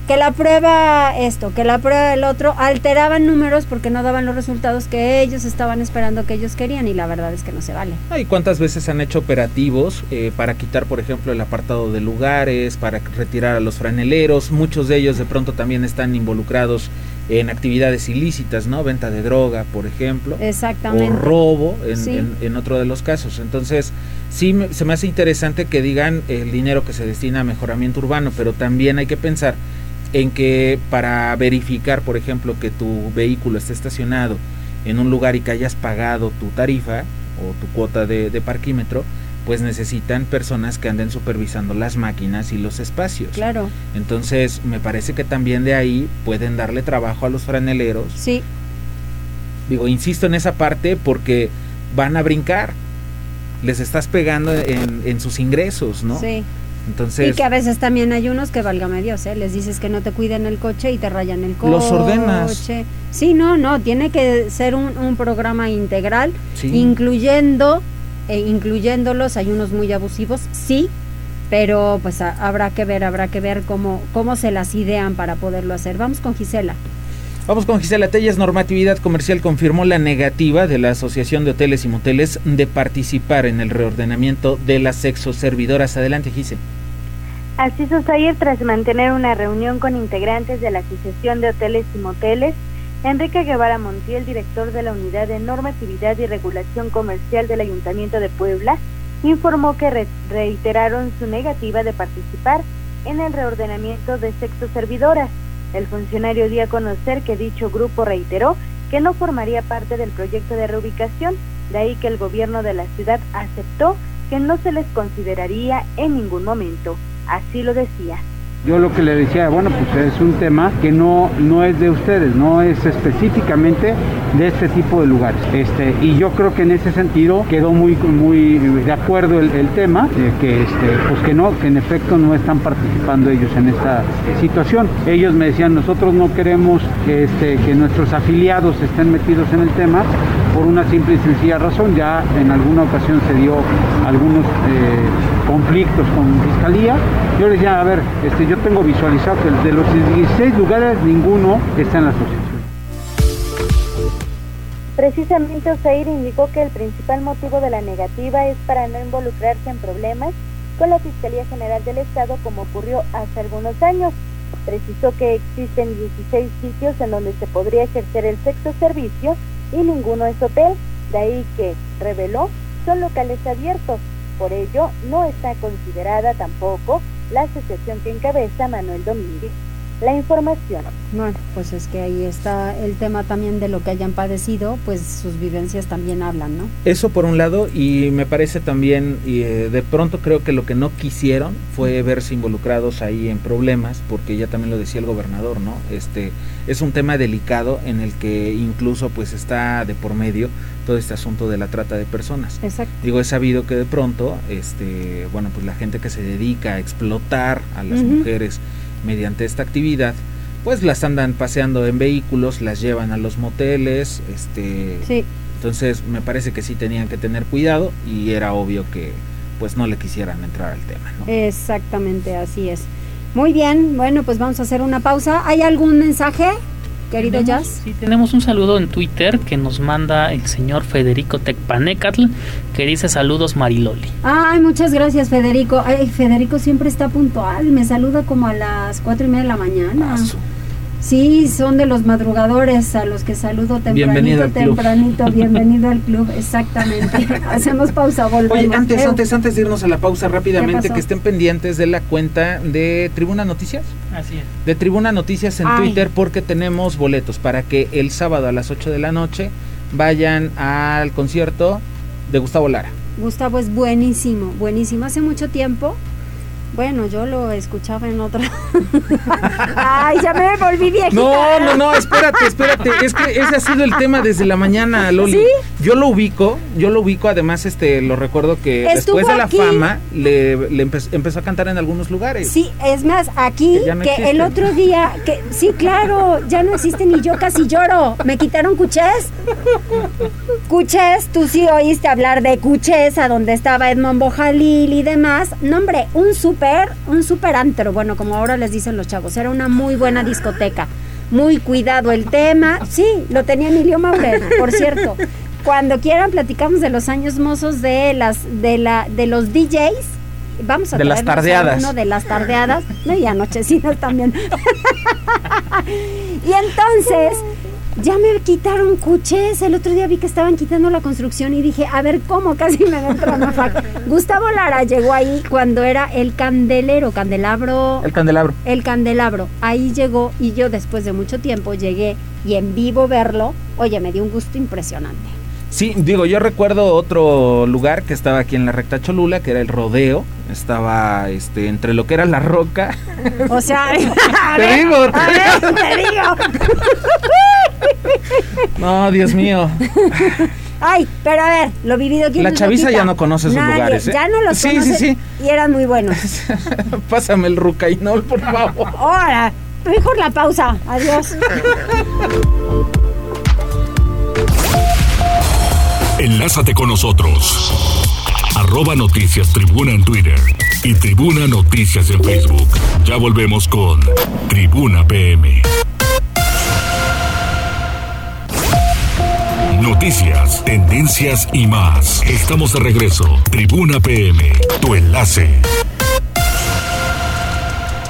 Speaker 1: que la prueba esto, que la prueba el otro, alteraban números porque no daban los resultados que ellos estaban esperando que ellos querían y la verdad es que no se vale.
Speaker 2: ¿Y cuántas veces han hecho operativos eh, para quitar, por ejemplo, el apartado de lugares, para retirar a los franeleros? Muchos de ellos de pronto también están involucrados en actividades ilícitas, ¿no? Venta de droga, por ejemplo.
Speaker 1: Exactamente.
Speaker 2: O robo en, en, otro de los casos. Entonces, sí se me hace interesante que digan el dinero que se destina a mejoramiento urbano, pero también hay que pensar en que para verificar, por ejemplo, que tu vehículo esté estacionado en un lugar y que hayas pagado tu tarifa o tu cuota de, parquímetro, pues necesitan personas que anden supervisando las máquinas y los espacios.
Speaker 1: Claro.
Speaker 2: Entonces, me parece que también de ahí pueden darle trabajo a los franeleros.
Speaker 1: Sí.
Speaker 2: Digo, insisto en esa parte porque van a brincar. Les estás pegando en, en sus ingresos, ¿no?
Speaker 1: Sí. Entonces, y que a veces también hay unos que valga Dios, ¿eh? les dices que no te cuiden el coche y te rayan el coche.
Speaker 2: Los ordenas.
Speaker 1: Sí, no, no, tiene que ser un, un programa integral, incluyendo, eh, incluyéndolos, hay unos muy abusivos, sí, pero pues habrá que ver, habrá que ver cómo, cómo se las idean para poderlo hacer. Vamos con Gisela.
Speaker 2: Vamos con Gisela Telles. Normatividad Comercial confirmó la negativa de la Asociación de Hoteles y Moteles de participar en el reordenamiento de las sexoservidoras. Adelante, Gisela.
Speaker 5: Así sucede tras mantener una reunión con integrantes de la Asociación de Hoteles y Moteles, Enrique Guevara Montiel, director de la Unidad de Normatividad y Regulación Comercial del Ayuntamiento de Puebla, informó que reiteraron su negativa de participar en el reordenamiento de sexoservidoras el funcionario dio a conocer que dicho grupo reiteró que no formaría parte del proyecto de reubicación, de ahí que el gobierno de la ciudad aceptó que no se les consideraría en ningún momento. Así lo decía.
Speaker 14: Yo lo que le decía, bueno, pues es un tema que no, no es de ustedes, no es específicamente de este tipo de lugares. Este, y yo creo que en ese sentido quedó muy, muy de acuerdo el, tema, que, este, pues que no, que en efecto no están participando ellos en esta situación. Ellos me decían, nosotros no queremos que, este, que nuestros afiliados estén metidos en el tema por una simple y sencilla razón. Ya en alguna ocasión se dio algunos eh, conflictos con fiscalía. Yo les decía, a ver, este, yo tengo visualizado que de los 16 lugares ninguno está en la asociación.
Speaker 5: Precisamente Osair indicó que el principal motivo de la negativa es para no involucrarse en problemas con la Fiscalía General del Estado como ocurrió hace algunos años. Precisó que existen 16 sitios en donde se podría ejercer el sexo servicio y ninguno es hotel, de ahí que, reveló, son locales abiertos. Por ello, no está considerada tampoco la asociación que encabeza Manuel Domínguez. La información.
Speaker 1: Bueno, pues es que ahí está el tema también de lo que hayan padecido, pues sus vivencias también hablan, ¿no?
Speaker 2: Eso por un lado, y me parece también, y eh, de pronto creo que lo que no quisieron fue verse involucrados ahí en problemas, porque ya también lo decía el gobernador, ¿no? Este es un tema delicado en el que incluso pues está de por medio todo este asunto de la trata de personas.
Speaker 1: Exacto.
Speaker 2: Digo, he sabido que de pronto, este, bueno, pues la gente que se dedica a explotar a las mujeres mediante esta actividad, pues las andan paseando en vehículos, las llevan a los moteles, este,
Speaker 1: sí.
Speaker 2: entonces me parece que sí tenían que tener cuidado y era obvio que pues no le quisieran entrar al tema, ¿no?
Speaker 1: Exactamente, así es. Muy bien, bueno, pues vamos a hacer una pausa. ¿Hay algún mensaje? Querido Jazz.
Speaker 4: Sí, tenemos un saludo en Twitter que nos manda el señor Federico Tecpanecatl, que dice saludos Mariloli.
Speaker 1: Ay, muchas gracias Federico. Ay, Federico siempre está puntual, me saluda como a las cuatro y media de la mañana. Sí, son de los madrugadores a los que saludo tempranito, tempranito. Bienvenido al club, exactamente. Hacemos pausa, volvemos.
Speaker 2: Oye, antes, antes, antes de irnos a la pausa rápidamente, que estén pendientes de la cuenta de Tribuna Noticias.
Speaker 4: Así es.
Speaker 2: De Tribuna Noticias en Twitter porque tenemos boletos para que el sábado a las 8 de la noche vayan al concierto de Gustavo Lara.
Speaker 1: Gustavo es buenísimo, buenísimo. Hace mucho tiempo Bueno, yo lo escuchaba en otra. Ay, ya me volví viejita.
Speaker 2: No, no, no, espérate, espérate. Es que ese ha sido el tema desde la mañana, Loli.
Speaker 1: ¿Sí?
Speaker 2: Yo lo ubico, yo lo ubico, además, este, lo recuerdo que
Speaker 1: Estuvo
Speaker 2: después de la
Speaker 1: aquí.
Speaker 2: fama le, le empe- empezó a cantar en algunos lugares.
Speaker 1: Sí, es más, aquí,
Speaker 2: Que no
Speaker 1: el otro día, que sí, claro, ya no existe ni yo casi lloro. Me quitaron Cuchés. Cuchés, tú sí oíste hablar de Cuchés, a donde estaba Edmond Bojalil y demás. No, hombre, un súper, un súper antro, bueno, como ahora les dicen los chavos, era una muy buena discoteca. Muy cuidado el tema. Sí, lo tenía Emilio Maurer, por cierto. Cuando quieran platicamos de los años mozos de las de la de los DJs. Vamos a
Speaker 2: De las tardeadas.
Speaker 1: uno de las tardeadas, no, y anochecinas también. y entonces, ya me quitaron cuches. El otro día vi que estaban quitando la construcción y dije, a ver cómo, casi me una fac. Gustavo Lara llegó ahí cuando era el candelero, candelabro.
Speaker 2: El candelabro.
Speaker 1: El candelabro. Ahí llegó y yo después de mucho tiempo llegué y en vivo verlo, oye, me dio un gusto impresionante.
Speaker 2: Sí, digo, yo recuerdo otro lugar que estaba aquí en la recta Cholula, que era el rodeo. Estaba este entre lo que era la roca.
Speaker 1: O sea, a
Speaker 2: Te
Speaker 1: ver,
Speaker 2: digo,
Speaker 1: a ver, te digo.
Speaker 2: No, Dios mío.
Speaker 1: Ay, pero a ver, lo vivido aquí
Speaker 2: La chaviza ya no conoce esos
Speaker 1: Nadie,
Speaker 2: lugares, ¿eh?
Speaker 1: Ya no los
Speaker 2: Sí, sí,
Speaker 1: conoce
Speaker 2: sí.
Speaker 1: y eran muy buenos.
Speaker 2: Pásame el rucainol, por favor.
Speaker 1: Ahora, mejor la pausa. Adiós.
Speaker 3: Enlázate con nosotros. Arroba Noticias Tribuna en Twitter y Tribuna Noticias en Facebook. Ya volvemos con Tribuna PM. Noticias, tendencias y más. Estamos de regreso. Tribuna PM, tu enlace.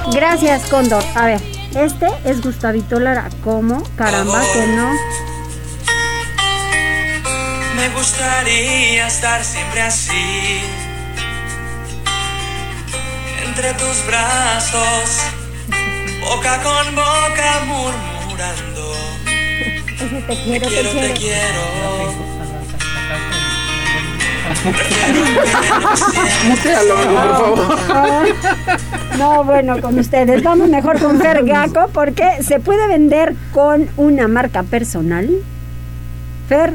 Speaker 1: Gracias, Cóndor. A ver, este es Gustavito Lara. ¿Cómo? Caramba, que no.
Speaker 15: Me gustaría estar siempre así. Entre tus brazos, boca con boca murmurando.
Speaker 1: Ese te quiero,
Speaker 15: Te quiero,
Speaker 1: te
Speaker 15: te
Speaker 1: quiero.
Speaker 2: Por favor.
Speaker 1: No, bueno, con ustedes. Vamos mejor con Fer Gaco porque se puede vender con una marca personal. Fer,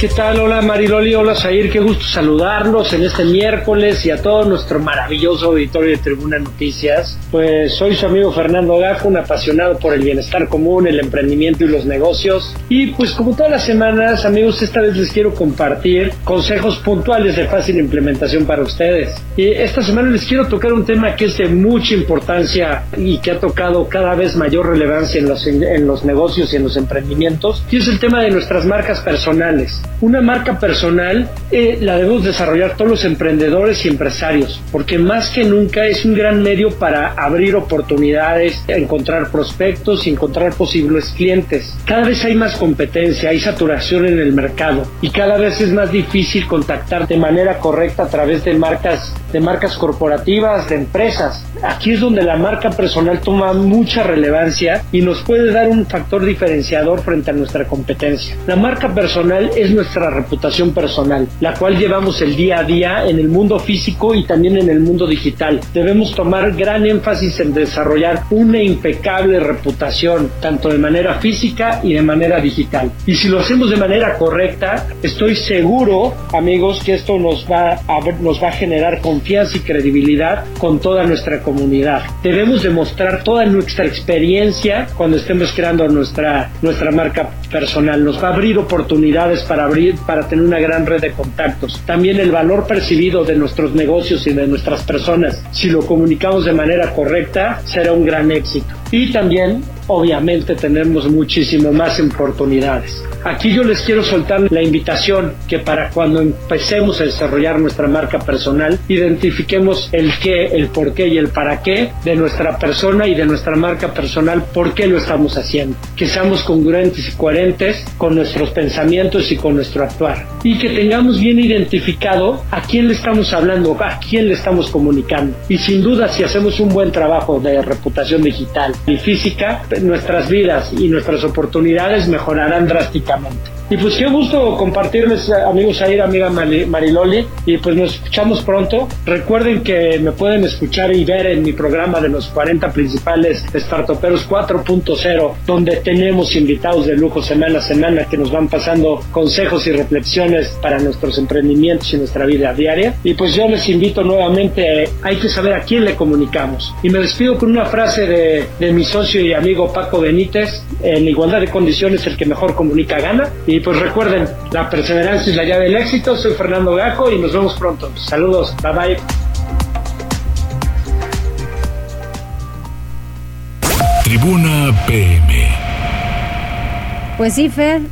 Speaker 16: ¿Qué tal? Hola Mariloli, hola Zair, qué gusto saludarlos en este miércoles y a todo nuestro maravilloso auditorio de Tribuna Noticias. Pues soy su amigo Fernando Gajo, un apasionado por el bienestar común, el emprendimiento y los negocios. Y pues como todas las semanas, amigos, esta vez les quiero compartir consejos puntuales de fácil implementación para ustedes. Y esta semana les quiero tocar un tema que es de mucha importancia y que ha tocado cada vez mayor relevancia en los, en los negocios y en los emprendimientos, y es el tema de nuestras marcas personales. Una marca personal eh, la debemos desarrollar todos los emprendedores y empresarios, porque más que nunca es un gran medio para abrir oportunidades, encontrar prospectos y encontrar posibles clientes. Cada vez hay más competencia, hay saturación en el mercado y cada vez es más difícil contactar de manera correcta a través de marcas, de marcas corporativas, de empresas. Aquí es donde la marca personal toma mucha relevancia y nos puede dar un factor diferenciador frente a nuestra competencia. La marca personal es nuestra reputación personal, la cual llevamos el día a día en el mundo físico y también en el mundo digital. Debemos tomar gran énfasis en desarrollar una impecable reputación, tanto de manera física y de manera digital. Y si lo hacemos de manera correcta, estoy seguro, amigos, que esto nos va a, nos va a generar confianza y credibilidad con toda nuestra comunidad. Debemos demostrar toda nuestra experiencia cuando estemos creando nuestra, nuestra marca personal. Nos va a abrir oportunidades para para tener una gran red de contactos. También el valor percibido de nuestros negocios y de nuestras personas, si lo comunicamos de manera correcta, será un gran éxito. Y también, obviamente, tenemos muchísimo más oportunidades. Aquí yo les quiero soltar la invitación que para cuando empecemos a desarrollar nuestra marca personal, identifiquemos el qué, el por qué y el para qué de nuestra persona y de nuestra marca personal, por qué lo estamos haciendo. Que seamos congruentes y coherentes con nuestros pensamientos y con nuestro actuar. Y que tengamos bien identificado a quién le estamos hablando, a quién le estamos comunicando. Y sin duda, si hacemos un buen trabajo de reputación digital y física, nuestras vidas y nuestras oportunidades mejorarán drásticamente. Y pues qué gusto compartirles, amigos Air, amiga Mariloli, y pues nos escuchamos pronto. Recuerden que me pueden escuchar y ver en mi programa de los 40 principales Startuperos 4.0, donde tenemos invitados de lujo semana a semana que nos van pasando consejos y reflexiones para nuestros emprendimientos y nuestra vida diaria. Y pues yo les invito nuevamente, hay que saber a quién le comunicamos. Y me despido con una frase de, de mi socio y amigo Paco Benítez, en igualdad de condiciones el que mejor comunica gana. Y pues recuerden, la perseverancia es la llave del éxito. Soy Fernando Gajo y nos vemos pronto. Saludos, bye bye.
Speaker 3: Tribuna PM.
Speaker 1: Pues sí, Fer,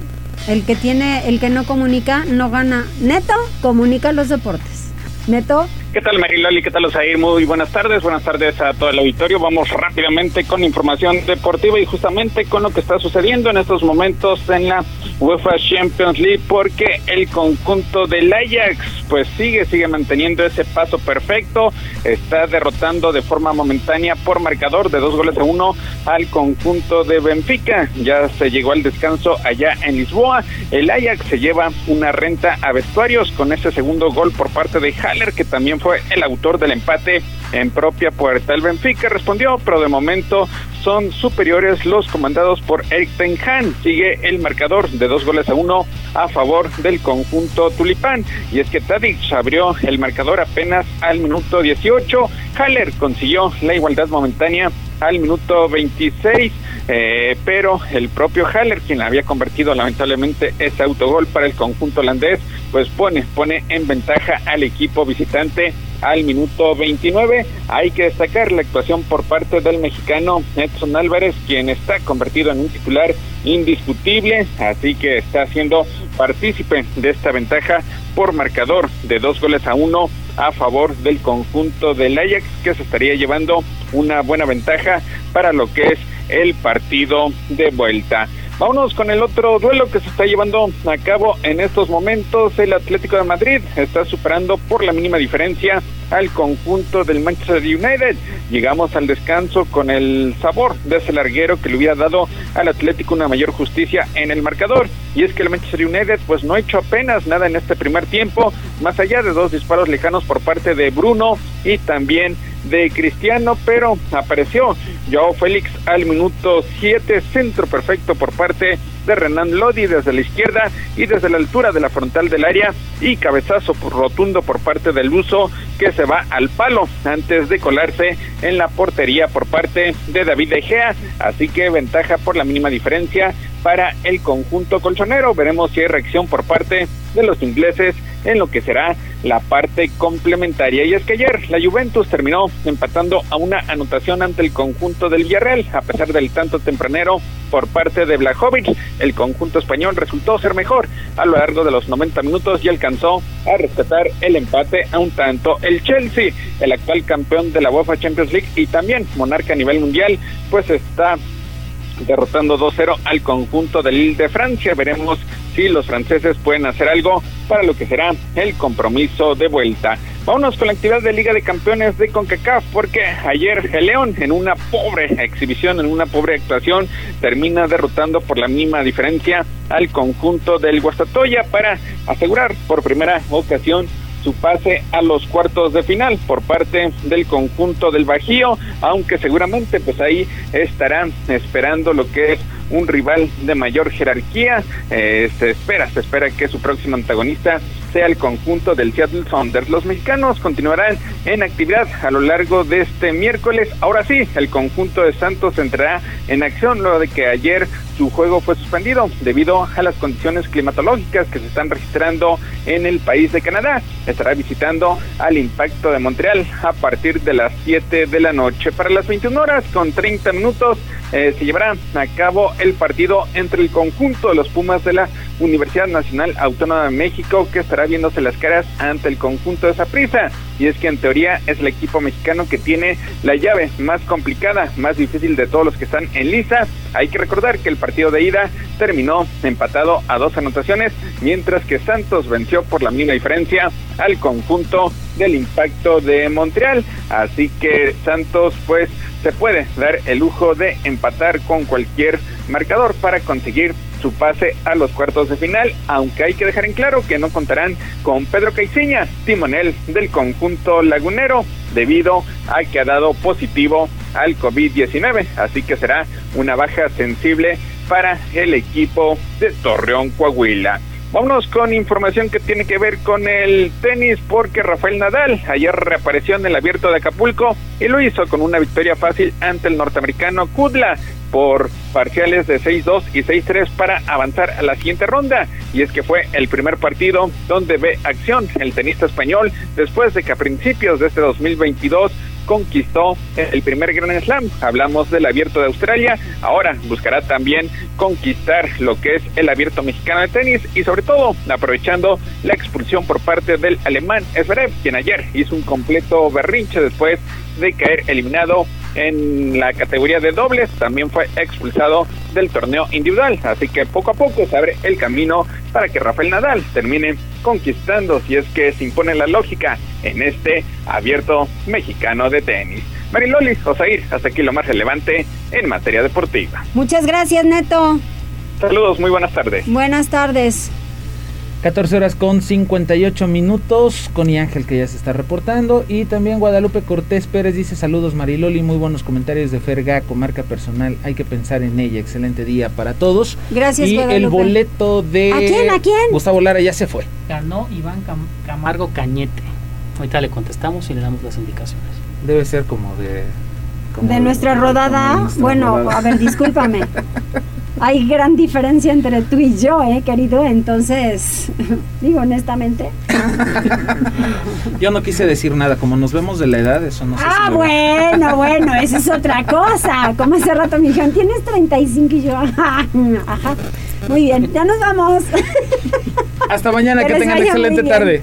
Speaker 1: el que tiene, el que no comunica, no gana. Neto, comunica los deportes. Neto.
Speaker 17: ¿Qué tal Mariloli? ¿Qué tal Osair? Muy buenas tardes, buenas tardes a todo el auditorio. Vamos rápidamente con información deportiva y justamente con lo que está sucediendo en estos momentos en la UEFA Champions League porque el conjunto del Ajax pues sigue, sigue manteniendo ese paso perfecto, está derrotando de forma momentánea por marcador de dos goles a uno al conjunto de Benfica. Ya se llegó al descanso allá en Lisboa. El Ajax se lleva una renta a vestuarios con ese segundo gol por parte de Haller que también fue el autor del empate en propia puerta. El Benfica respondió, pero de momento son superiores los comandados por Eric Ten Hag. Sigue el marcador de dos goles a uno a favor del conjunto tulipán. Y es que Tadic abrió el marcador apenas al minuto 18. Haller consiguió la igualdad momentánea al minuto 26, eh, pero el propio Haller, quien había convertido lamentablemente ese autogol para el conjunto holandés, pues pone, pone en ventaja al equipo visitante al minuto 29. Hay que destacar la actuación por parte del mexicano Edson Álvarez, quien está convertido en un titular indiscutible, así que está siendo partícipe de esta ventaja por marcador de dos goles a uno a favor del conjunto del Ajax, que se estaría llevando una buena ventaja para lo que es el partido de vuelta. Vámonos con el otro duelo que se está llevando a cabo en estos momentos. El Atlético de Madrid está superando por la mínima diferencia al conjunto del Manchester United. Llegamos al descanso con el sabor de ese larguero que le hubiera dado al Atlético una mayor justicia en el marcador. Y es que el Manchester United pues no ha hecho apenas nada en este primer tiempo, más allá de dos disparos lejanos por parte de Bruno y también de Cristiano, pero apareció Joao Félix al minuto 7, centro perfecto por parte de Renan Lodi desde la izquierda y desde la altura de la frontal del área y cabezazo rotundo por parte del uso que se va al palo antes de colarse en la portería por parte de David De Gea, así que ventaja por la mínima diferencia para el conjunto colchonero. Veremos si hay reacción por parte de los ingleses en lo que será la parte complementaria. Y es que ayer la Juventus terminó empatando a una anotación ante el conjunto del Villarreal, a pesar del tanto tempranero por parte de Blajovic. El conjunto español resultó ser mejor a lo largo de los 90 minutos y alcanzó a rescatar el empate a un tanto. El Chelsea, el actual campeón de la UEFA Champions League y también monarca a nivel mundial, pues está derrotando 2-0 al conjunto del de Francia. Veremos si los franceses pueden hacer algo para lo que será el compromiso de vuelta. Vámonos con la actividad de Liga de Campeones de CONCACAF, porque ayer el León, en una pobre exhibición, en una pobre actuación, termina derrotando por la misma diferencia al conjunto del Guastatoya para asegurar por primera ocasión su pase a los cuartos de final por parte del conjunto del Bajío, aunque seguramente pues ahí estarán esperando lo que es un rival de mayor jerarquía. Eh, se espera, se espera que su próximo antagonista sea el conjunto del Seattle Sounders. Los mexicanos continuarán en actividad a lo largo de este miércoles. Ahora sí, el conjunto de Santos entrará en acción luego de que ayer su juego fue suspendido debido a las condiciones climatológicas que se están registrando en el país de Canadá. Estará visitando al Impacto de Montreal a partir de las 7 de la noche. Para las 21 horas con 30 minutos eh, se llevará a cabo el partido entre el conjunto de los Pumas de la Universidad Nacional Autónoma de México que estará viéndose las caras ante el conjunto de prisa y es que en teoría es el equipo mexicano que tiene la llave más complicada, más difícil de todos los que están en lista. Hay que recordar que el partido de ida terminó empatado a dos anotaciones, mientras que Santos venció por la misma diferencia al conjunto del impacto de Montreal. Así que Santos pues se puede dar el lujo de empatar con cualquier marcador para conseguir su pase a los cuartos de final, aunque hay que dejar en claro que no contarán con Pedro Caiciña, timonel del conjunto lagunero, debido a que ha dado positivo al COVID-19, así que será una baja sensible para el equipo de Torreón Coahuila. Vámonos con información que tiene que ver con el tenis porque Rafael Nadal ayer reapareció en el abierto de Acapulco y lo hizo con una victoria fácil ante el norteamericano Kudla por parciales de 6-2 y 6-3 para avanzar a la siguiente ronda. Y es que fue el primer partido donde ve acción el tenista español después de que a principios de este 2022 conquistó el primer Grand Slam. Hablamos del abierto de Australia, ahora buscará también conquistar lo que es el abierto mexicano de tenis y sobre todo aprovechando la expulsión por parte del alemán Zverev, quien ayer hizo un completo berrinche después de caer eliminado en la categoría de dobles, también fue expulsado del torneo individual, así que poco a poco se abre el camino para que Rafael Nadal termine conquistando si es que se impone la lógica en este abierto mexicano de tenis. Mariloli, Osair, hasta aquí lo más relevante en materia deportiva.
Speaker 1: Muchas gracias, Neto.
Speaker 17: Saludos, muy buenas tardes.
Speaker 1: Buenas tardes.
Speaker 2: 14 horas con 58 minutos. Connie Ángel que ya se está reportando. Y también Guadalupe Cortés Pérez dice saludos Mariloli, muy buenos comentarios de Ferga con marca personal. Hay que pensar en ella. Excelente día para todos.
Speaker 1: Gracias.
Speaker 2: Y el boleto de
Speaker 1: ¿A quién? ¿A quién?
Speaker 2: Gustavo Lara ya se fue.
Speaker 4: Ganó Iván Camargo Cañete. Ahorita le contestamos y le damos las indicaciones.
Speaker 2: Debe ser como de...
Speaker 1: de nuestra rodada. bueno, a ver, discúlpame. hay gran diferencia entre tú y yo, ¿eh, querido? Entonces, digo honestamente.
Speaker 2: Yo no quise decir nada, como nos vemos de la edad, eso no sé
Speaker 1: Ah, bueno, bueno, eso es otra cosa. Como hace rato me dijeron, tienes 35 y yo, ajá, ajá. Muy bien, ya nos vamos.
Speaker 2: Hasta mañana, que, tengan excelente tarde.